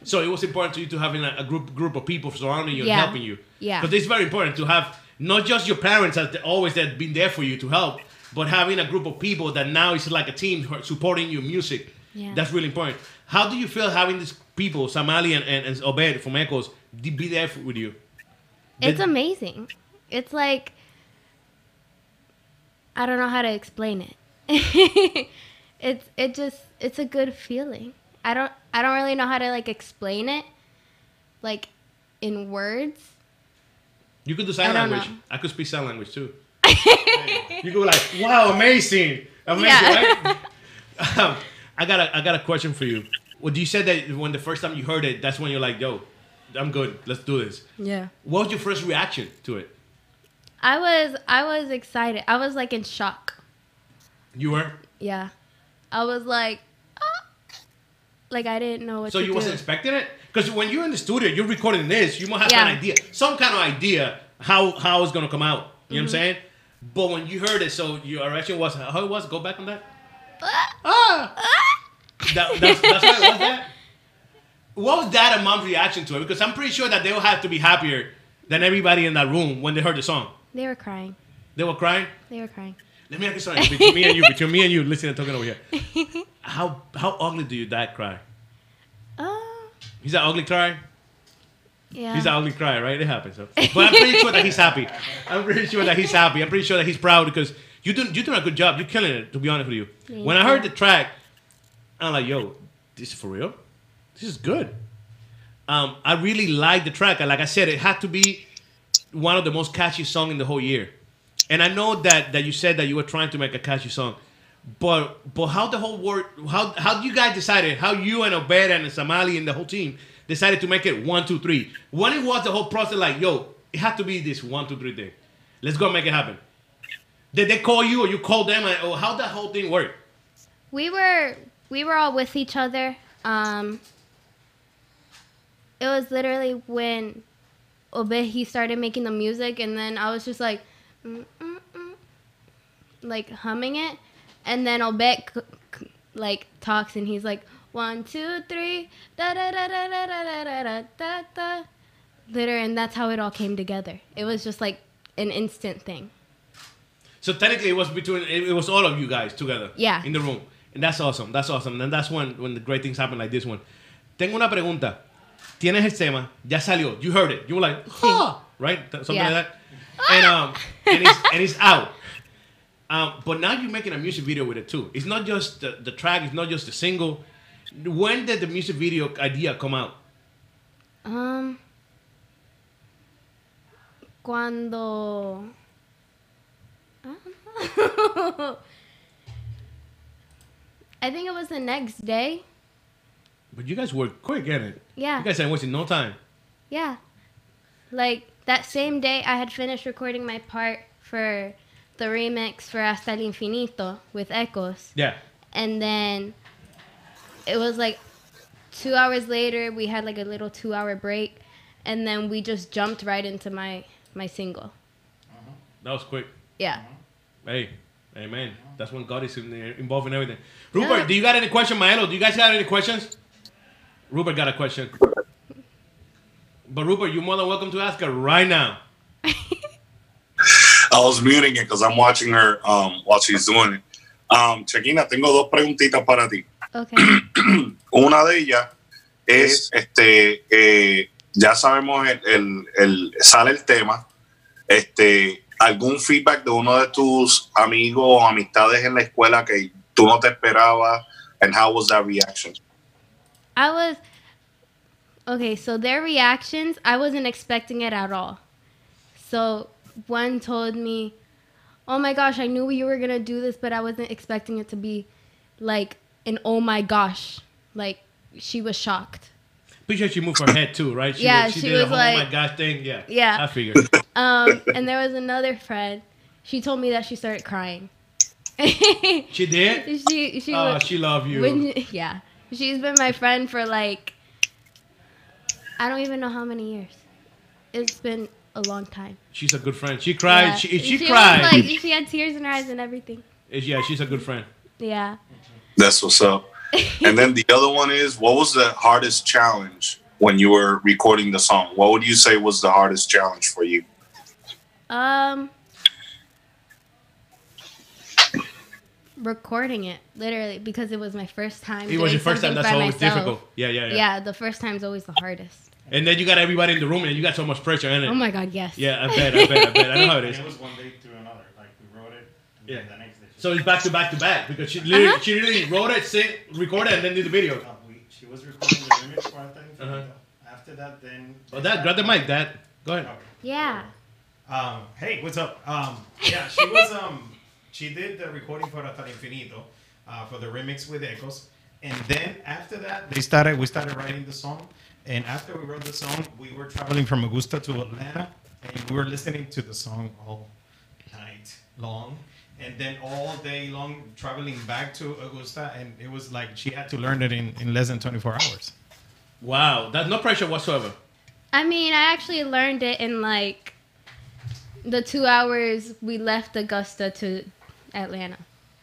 So it was important to you to having a, a group group of people surrounding you Yeah. and helping you. Yeah. Because it's very important to have not just your parents as the, always that been there for you to help, but having a group of people that now is like a team supporting your music. Yeah. That's really important. How do you feel having these people, Samali and, and, and Obed from Echoes, be there with you? It's Did- amazing. It's like I don't know how to explain it. *laughs* it's it just it's a good feeling. I don't I don't really know how to like explain it like in words. You could do sign I language. know. I could speak sign language too. *laughs* you go like, wow, amazing, amazing, Yeah. right? *laughs* um, I got a, I got a question for you. Well, you said that when the first time you heard it, that's when you're like, yo, I'm good. Let's do this. Yeah. What was your first reaction to it? I was I was excited. I was like in shock. You were Yeah. I was like ah. like I didn't know what so to you do. wasn't expecting it because when you're in the studio, you're recording this. You must have Yeah. an idea, some kind of idea how how it's gonna come out. You know what I'm saying? But when you heard it, so your reaction was how it was. Go back on that. Ah. That, that's, that's what it was. That. What was dad and mom's reaction to it? Because I'm pretty sure that they will have to be happier than everybody in that room when they heard the song. They were crying. They were crying. They were crying. Let me ask you something between me and you. Between me and you, listening and talking over here. *laughs* How how ugly do your dad cry? Oh, He's an ugly cry. yeah. He's an ugly cry, right? It happens. So. But I'm pretty sure that he's happy. I'm pretty sure that he's happy. I'm pretty sure that he's proud because you doing you doing a good job. You're killing it. To be honest with you, Thank when I heard the track, I'm like, yo, this is for real. This is good. Um, I really like the track. Like I said, it had to be one of the most catchy song in the whole year. And I know that that you said that you were trying to make a catchy song, but but how the whole world how how you guys decided how you and Obed and Samali and the whole team decided to make it one two three when it was the whole process like yo it had to be this one, two, three thing. Let's go make it happen. Did they call you or you called them? Or how that whole thing work? we were we were all with each other. Um, it was literally when Obe he started making the music, and then I was just like, mm, mm, mm, like humming it, and then c- like talks, and he's like one two three da da da da da da da da da da da, literally, and that's how it all came together. It was just like an instant thing. So technically, it was between it was all of you guys together. Yeah. In the room, and that's awesome. That's awesome. And that's when when the great things happen like this one. Tengo una pregunta. Tienes el tema, ya salió. You heard it. You were like, huh, right? Something Yeah. like that. And um, and it's and it's out. Um, but now you're making a music video with it too. It's not just the, the track. It's not just the single. When did the music video idea come out? Um, cuando. *laughs* I think it was the next day. But you guys worked quick, ain't it? Yeah. You guys ain't wasting no time. Yeah. Like that same day, I had finished recording my part for the remix for Hasta el Infinito with Ecos. Yeah. And then it was like two hours later, we had like a little two hour break. And then we just jumped right into my, my single. Uh-huh. That was quick. Yeah. Uh-huh. Hey, amen. That's when God is in, involved in everything. Rupert, Yeah. do you got any question, Maelo? Do you guys got any questions? Rupert got a question. But Rupert, you're more than welcome to ask her right now. *laughs* I was muting it because I'm watching her um, while she's doing it. Um, Chequina, tengo dos preguntitas para ti. Okay. *clears throat* Una de ellas es, este, eh, ya sabemos, el, el- el- sale el tema, este, algún feedback de uno de tus amigos o amistades en la escuela que tú no te esperabas, and how was that reaction? I was okay. So their reactions, I wasn't expecting it at all. So one told me, "Oh my gosh, I knew you were gonna do this, but I wasn't expecting it to be like an oh my gosh." Like she was shocked. Picture she moved her head too, right? She Yeah, was, she, she did a was whole oh my like- gosh thing. Yeah. Yeah. I figured. *laughs* Um, *laughs* and there was another friend. She told me that she started crying. *laughs* She did? she she Oh, was, she love you. when- yeah, she's been my friend for like I don't even know how many years. It's been a long time. She's a good friend. She cried. Yeah. She, if she, cried. like she had tears in her eyes and everything. yeah, she's a good friend. Yeah. That's what's up. *laughs* and then the other one is, what was the hardest challenge when you were recording the song? What would you say was the hardest challenge for you? Um. Recording it literally because it was my first time. It was doing your first time. That's always myself. difficult. Yeah, yeah, yeah, Yeah, the first time's always the hardest. And then you got everybody in the room and you got so much pressure in it. Oh my god, yes. Yeah, I bet, I bet, I bet. I know how it *laughs* And is. it was one day to another. Like we wrote it, and Yeah. then the next day. she- So it's back to back to back because she literally, Uh-huh. she literally wrote it, sing, recorded, and then did the video. Uh, we, she was recording the remix for Hasta Infinito. Uh-huh. After that, then. Oh, that grab the mic, Dad. Go ahead. Okay. Yeah. Um, hey, what's up? Um, yeah, she was um, she did the recording for Hasta Infinito, uh, for the remix with Echoes, and then after that, they started. We started writing the song, and after we wrote the song, we were traveling from Augusta to Atlanta, and we were listening to the song all night long, and then all day long traveling back to Augusta, and it was like she had to learn it in, in less than 24 hours. Wow, that's no pressure whatsoever. I mean, I actually learned it in like the two hours we left Augusta to Atlanta.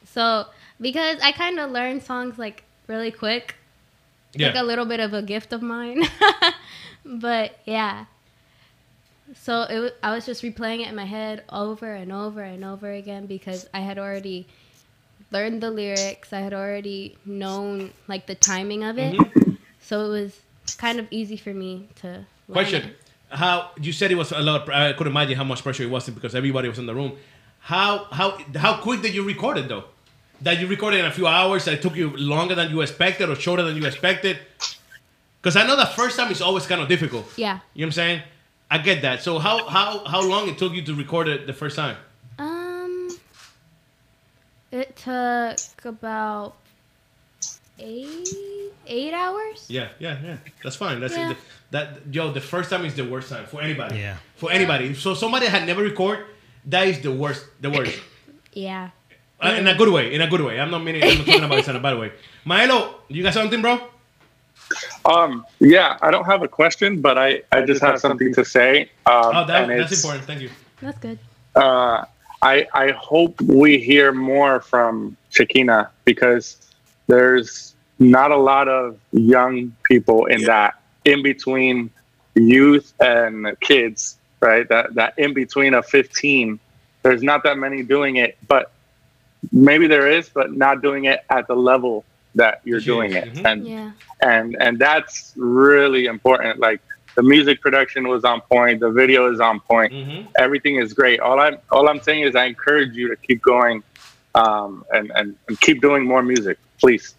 So because I kind of learned songs like really quick, Yeah. like a little bit of a gift of mine. *laughs* but yeah. So it I was just replaying it in my head over and over and over again because I had already learned the lyrics. I had already known like the timing of it. Mm-hmm. So it was kind of easy for me to Question: it. How you said it was a lot? I could imagine how much pressure it was because everybody was in the room. How how how quick did you record it though? That you recorded in a few hours? That it took you longer than you expected or shorter than you expected? Because I know the first time is always kind of difficult. Yeah. You know what I'm saying? I get that. So how how how long it took you to record it the first time? Um, it took about eight eight hours. Yeah, yeah, yeah. That's fine. That's Yeah. that. Yo, the first time is the worst time for anybody. Yeah. For anybody. So somebody had never record. That is the worst. The worst. *coughs* Yeah. Uh, in a good way. In a good way. I'm not meaning. I'm not talking about it in a bad way. Milo, you got something, bro? Um, yeah, I don't have a question, but I, I just have something to say. Um, Oh, that, that's important. Thank you. That's good. Uh, I I hope we hear more from Shakina because there's not a lot of young people in that in between youth and kids, right? That that in between of 15, there's not that many doing it, but maybe there is, but not doing it at the level that you're She doing is, it. mhm. And Yeah. and and that's really important. Like the music production was on point, the video is on point, Mhm. everything is great. All I'm all I'm saying is I encourage you to keep going, um, and, and and keep doing more music, please.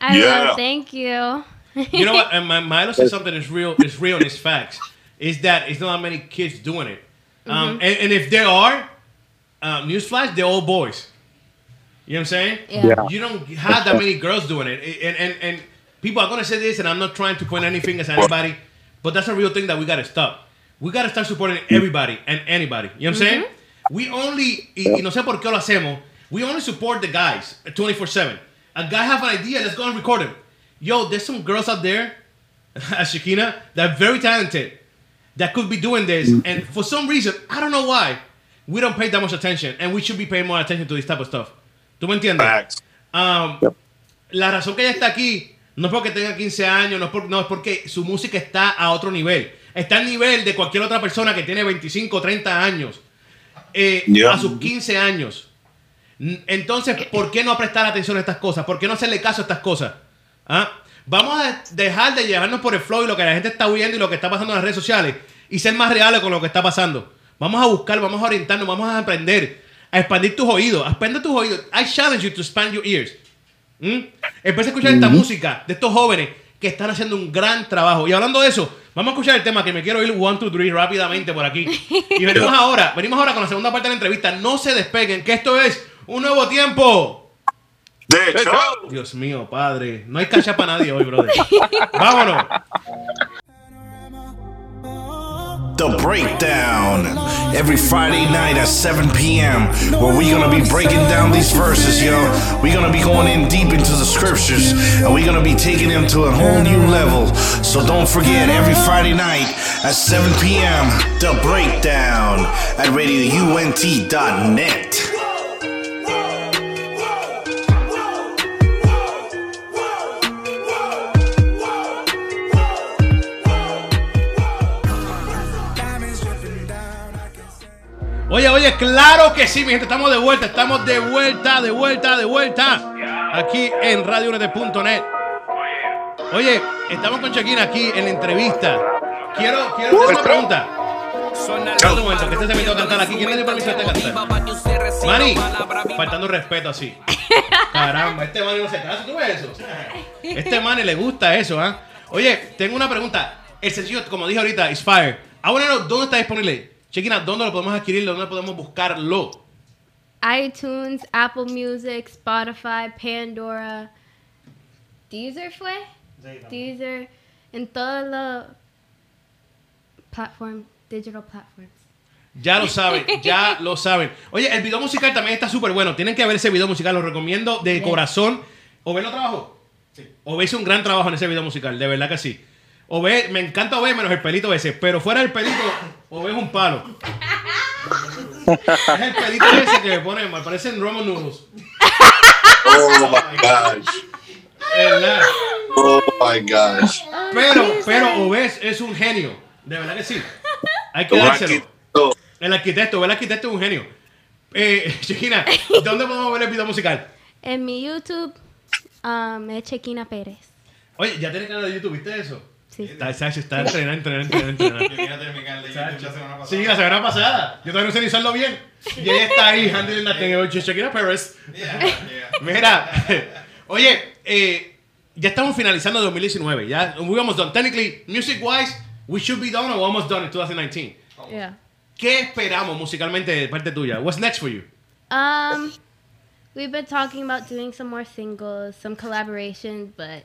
I Yeah. will. Thank you. You know what? *laughs* And my Milo said something that's real. It's real and it's facts. Is that it's not many kids doing it. Um, and, and if there are, um, newsflash, they're all boys. You know what I'm saying? Yeah. Yeah. You don't have that many girls doing it. And, and, and people are going to say this, and I'm not trying to point any fingers at anybody, but that's a real thing that we got to stop. We got to start supporting everybody and anybody. You know what I'm saying? Mm-hmm. We only, y, y no sé por qué lo hacemos, we only support the guys 24 7. A guy have an idea, let's go and record him. Yo, there's some girls out there, *laughs* as Shakina, that are very talented, that could be doing this. And for some reason, I don't know why, we don't pay that much attention. And we should be paying more attention to this type of stuff. ¿Tú me entiendes? Facts. Um, Yep. La razón que ella está aquí no es porque tenga 15 años, no es, por- no, es porque su música está a otro nivel. Está al nivel de cualquier otra persona que tiene 25, 30 años. eh, Yeah. A sus 15 años. Entonces, ¿por qué no prestar atención a estas cosas? ¿Por qué no hacerle caso a estas cosas? ¿Ah? Vamos a dejar de llevarnos por el flow y lo que la gente está huyendo y lo que está pasando en las redes sociales y ser más reales con lo que está pasando. Vamos a buscar, vamos a orientarnos, vamos a aprender, a expandir tus oídos, a expandir tus oídos. I challenge you to expand your ears. ¿Mm? Empieza a escuchar esta música de estos jóvenes que están haciendo un gran trabajo. Y hablando de eso, vamos a escuchar el tema que me quiero ir one, two, three rápidamente por aquí. Y venimos *laughs* ahora, venimos ahora con la segunda parte de la entrevista. No se despeguen, que esto es un nuevo tiempo. De hecho, Dios mío, padre. No hay cacha para nadie hoy, brother. Vámonos. The Breakdown. Every Friday night at 7 p.m., where we're gonna be breaking down these verses, yo. We're gonna be going in deep into the scriptures, and we're gonna be taking them to a whole new level. So don't forget, every Friday night at 7 p.m., The Breakdown at RadioUNT.net. Oye, oye, claro que sí, mi gente. Estamos de vuelta, estamos de vuelta, de vuelta, de vuelta. Aquí en RadioUNT.net. Oye, estamos con Shakira aquí en la entrevista. Quiero, quiero hacer una pregunta. Un momento, que este se que cantar aquí. ¿Quién le dio permiso a este cantar? Manny, faltando respeto así. Caramba, este Manny no se casa. ¿Tú ves eso? Este Manny le gusta eso, ¿ah? Oye, tengo una pregunta. El sencillo, como dije ahorita, is fire. Ahora, ¿dónde está disponible? Chequina, ¿dónde lo podemos adquirir? ¿Dónde podemos buscarlo? iTunes, Apple Music, Spotify, Pandora, Deezer fue, Deezer, en todos los platform, digital platforms. Ya lo saben, ya *laughs* lo saben. Oye, el video musical también está súper bueno. Tienen que ver ese video musical, lo recomiendo de corazón. ¿O ve lo trabajo? O veis un gran trabajo en ese video musical, de verdad que sí. O ve, me encanta ver menos el pelito ese, pero fuera del pelito, o ves un palo. es el pelito ese que me pone, me parecen Roman noodles. oh my gosh. ¿Verdad? Oh my gosh. Pero, pero Obes es un genio. De verdad que sí. Hay que dárselo. arquitecto. El arquitecto, el arquitecto es un genio. Eh, *laughs* Shekina, ¿dónde podemos ver el video musical? En mi YouTube, um, es Chequina Pérez. Oye, ya tiene canal de YouTube, ¿viste eso? Sí. Está, Sacho, está entrenando, entrenando, entrenando, Yo quería terminar de YouTube la semana pasada. Sí, la semana pasada. Yo todavía no sé ni usarlo bien. Y ella está ahí, handling la thing. Oye, Shakira Pérez. Mira, oye, eh, ya estamos finalizando 2019. Ya, we almost done. Technically, music wise, we should be done or we're almost done in 2019. Yeah. ¿Qué esperamos musicalmente de parte tuya? What's next for you? Um, we've been talking about doing some more singles, some collaborations, but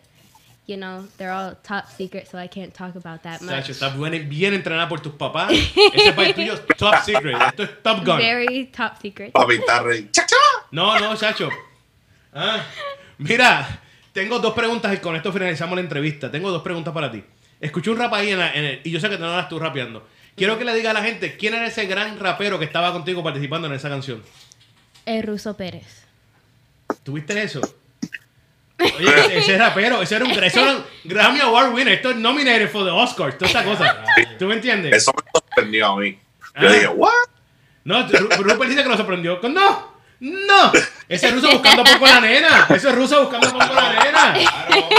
you know, they're all top secret, so I can't talk about that much. Sacho, estás bien, bien entrenada por tus papás. Ese país tuyo es top *laughs* secret. Esto es Top Gun. Very top secret. Rey. No, no, Chacho. Ah, mira, tengo dos preguntas y con esto finalizamos la entrevista. Tengo dos preguntas para ti. Escuché un rap ahí en, la- en el, y yo sé que te no eras tú rapeando. Quiero que le diga a la gente quién era ese gran rapero que estaba contigo participando en esa canción. El Ruso Pérez. ¿Tuviste eso? Oye, ese, ese rapero, ese era un, ese era un Grammy Award winner. Esto es nominated for the Oscars, toda esta cosa. ¿Tú me entiendes? Eso me sorprendió a mí. Yo Ah. dije, ¿what? No, Ru- Rupert dice que lo sorprendió. No, no. Ese es ruso buscando poco a la nena. Eso es ruso buscando poco a la nena.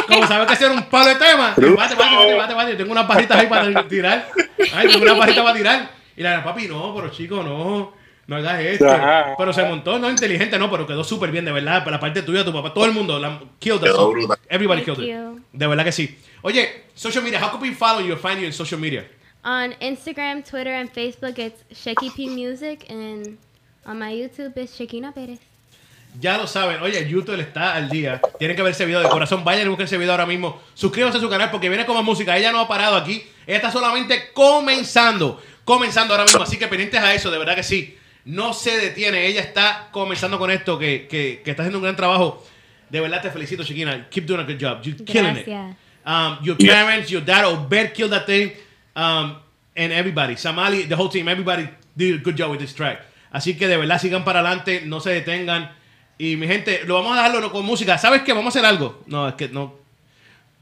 Como sabes que ese era un palo de tema. Bate, bate, bate, bate. Yo tengo unas barritas ahí para tirar. Ay, tengo unas barritas para tirar. Y la papi, no, pero chico, no. No hagas esto. Ajá. Pero se montó, no inteligente, no, pero quedó súper bien, de verdad. Para la parte tuya, tu papá, todo el mundo. La, killed brutal. Everybody Thank killed it. you. De verdad que sí. Oye, social media, how can we follow you or find you in social media? On Instagram, Twitter, and Facebook, it's Sheki P Music, and on my YouTube, it's Shekina Perez. Ya lo saben, oye, YouTube está al día. Tienen que ver ese video de corazón. Vayan y busquen ese video ahora mismo. Suscríbanse a su canal porque viene como música. Ella no ha parado aquí. Ella está solamente comenzando. Comenzando ahora mismo. Así que pendientes a eso, de verdad que sí. No se detiene. Ella está comenzando con esto, que, que, que está haciendo un gran trabajo. De verdad te felicito, Chiquina. Keep doing a good job. You're killing it. Gracias. Um, your parents, your dad, Obed killed that thing. Um, and everybody. Samali, the whole team, everybody did a good job with this track. Así que de verdad sigan para adelante, no se detengan. Y mi gente, lo vamos a dejarlo con música. ¿Sabes qué? Vamos a hacer algo. No, es que no.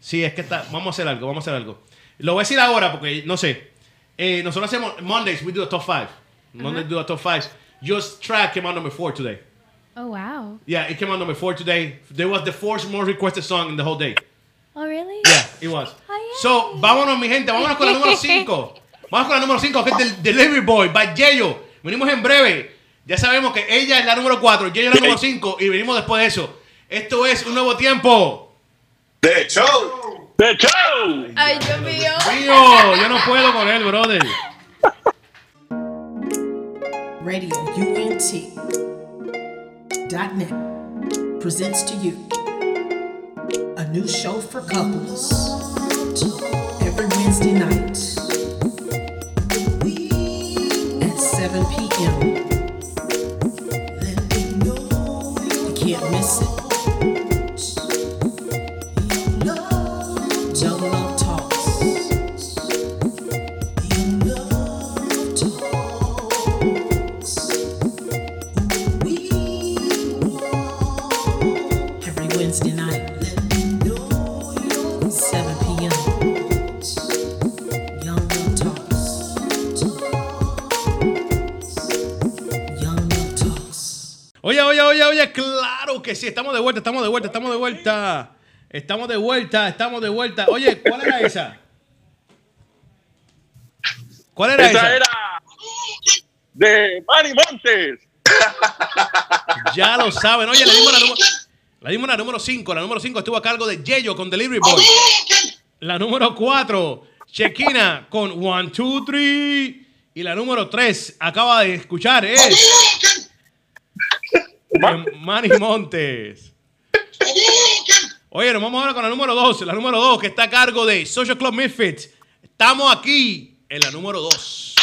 Sí, es que está. Vamos a hacer algo, vamos a hacer algo. Lo voy a decir ahora porque no sé. Eh, nosotros hacemos Mondays, we do a top five. Mondays do a top five. Just track came out number four today. Oh, wow. Yeah, it came out number four today. There was the fourth most requested song in the whole day. Oh, really? Yeah, it was. Oh, yeah. So, vámonos, mi gente, vámonos con la número 5. *laughs* Vamos con la número 5, que es del Delivery Boy, by Yeyo. Venimos en breve. Ya sabemos que ella es la número 4, Yeyo es la número 5, y venimos después de eso. Esto es un nuevo tiempo. De show. ¡De show! Ay, Dios mío. Mío, yo no puedo con él, brother. *laughs* Radio UNT dot net presents to you a new show for couples every Wednesday night at 7 p.m. que sí, estamos de vuelta, estamos de vuelta, estamos de vuelta. Estamos de vuelta, estamos de vuelta. Oye, ¿cuál era esa? ¿Cuál era esa? Esa era de Manny Montes. Ya lo saben. Oye, le dimos la número, le dimos la número 5. La número 5 estuvo a cargo de Yeyo con Delivery Boy. La número 4, Chequina con 1, 2, 3. Y la número 3, acaba de escuchar, es de Manny Montes. Oye, nos vamos ahora con la número 2. La número 2 que está a cargo de Social Club Misfits. Estamos aquí en la número 2.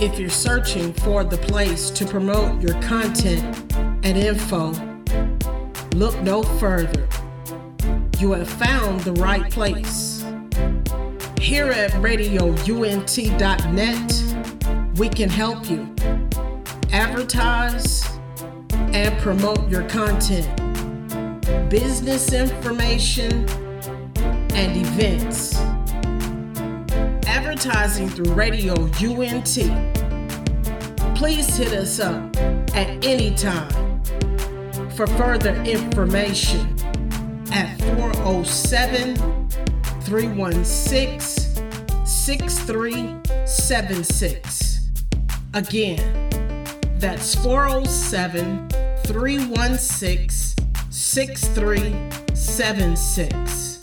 If you're searching for the place to promote your content and info, look no further. You have found the right place. Here at radiount.net, we can help you advertise and promote your content, business information, and events advertising through Radio UNT. Please hit us up at any time for further information at 407 316 6376. Again, that's 407 316 6376.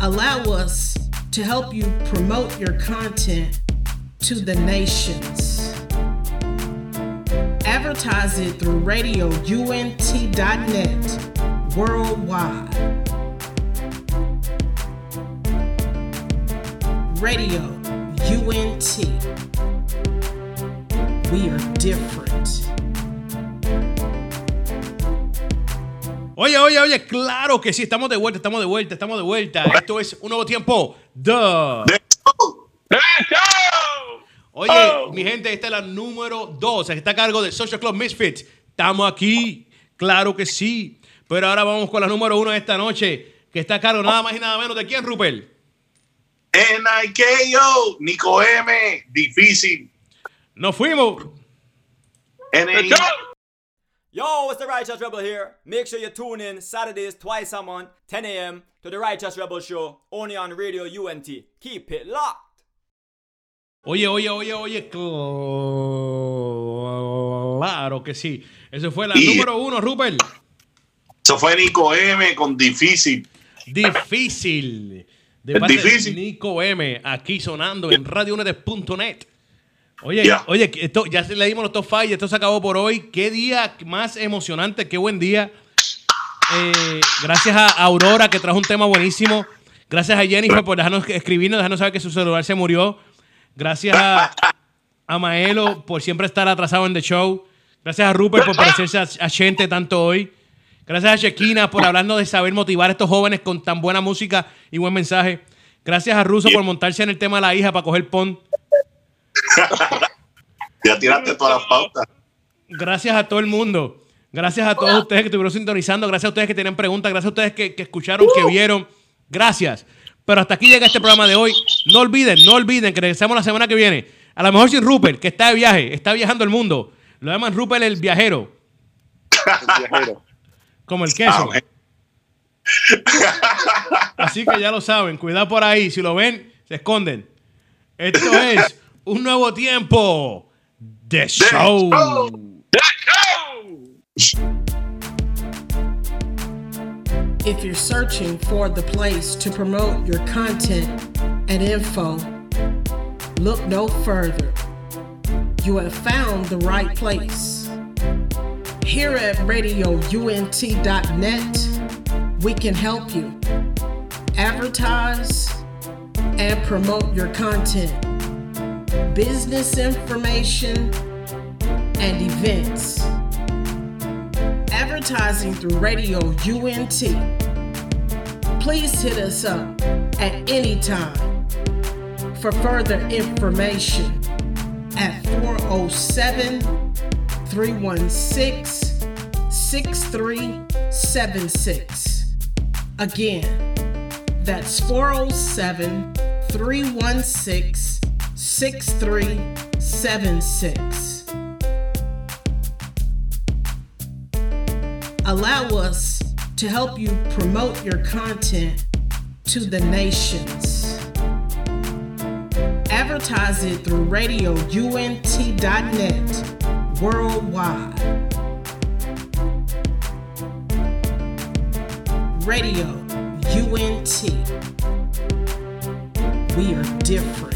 allow us to help you promote your content to the nations. Advertise it through radiount.net worldwide. Radio UNT. We are different. Oye, oye, oye, claro que sí, estamos de vuelta, estamos de vuelta, estamos de vuelta. Esto es un nuevo tiempo. The. Oye, mi gente, esta es la número 2. Está a cargo de Social Club Misfits. Estamos aquí, claro que sí. Pero ahora vamos con la número 1 de esta noche, que está a cargo nada más y nada menos de quién, Rupert. NIKO, Nico M, difícil. Nos fuimos. NI Yo, it's the Righteous Rebel here. Make sure you tune in Saturdays twice a month, 10 a.m. to the Righteous Rebel Show, only on Radio UNT. Keep it locked. Oye, oye, oye, oye, claro que sí. Eso fue la Y- número uno, Rupert. Eso fue Nico M con difícil. Difícil. De Es parte de. Nico M, aquí sonando en radiounete.net. Oye, oye, esto, ya se le dimos los top 5 y esto se acabó por hoy. Qué día más emocionante, qué buen día. Eh, gracias a Aurora que trajo un tema buenísimo. Gracias a Jennifer por dejarnos escribirnos, dejarnos saber que su celular se murió. Gracias a, a Maelo por siempre estar atrasado en The Show. Gracias a Rupert por parecerse a, a Chente tanto hoy. Gracias a Shekina por hablarnos de saber motivar a estos jóvenes con tan buena música y buen mensaje. Gracias a Russo por montarse en el tema de la hija para coger pon. *laughs* Ya tiraste todas las pautas. Gracias a todo el mundo. Gracias a todos ustedes que estuvieron sintonizando. Gracias a ustedes que tenían preguntas. Gracias a ustedes que, que escucharon, que vieron. Gracias. Pero hasta aquí llega este programa de hoy. No olviden, no olviden que regresamos la semana que viene. A lo mejor sin Rupert, que está de viaje, está viajando el mundo. Lo llaman Rupert el viajero, *laughs* El viajero. Como el ah, queso. Amén. *laughs* Así que ya lo saben. Cuidado por ahí. Si lo ven, se esconden. Esto es un nuevo tiempo de show. If you're searching for the place to promote your content and info, look no further. You have found the right place. Here at radiount.net, we can help you advertise and promote your content, business information, and events advertising through Radio UNT. Please hit us up at any time for further information at 407 316 6376. Again, that's 407 316 6376. allow us to help you promote your content to the nations. Advertise it through radiount.net worldwide. Radio UNT. We are different.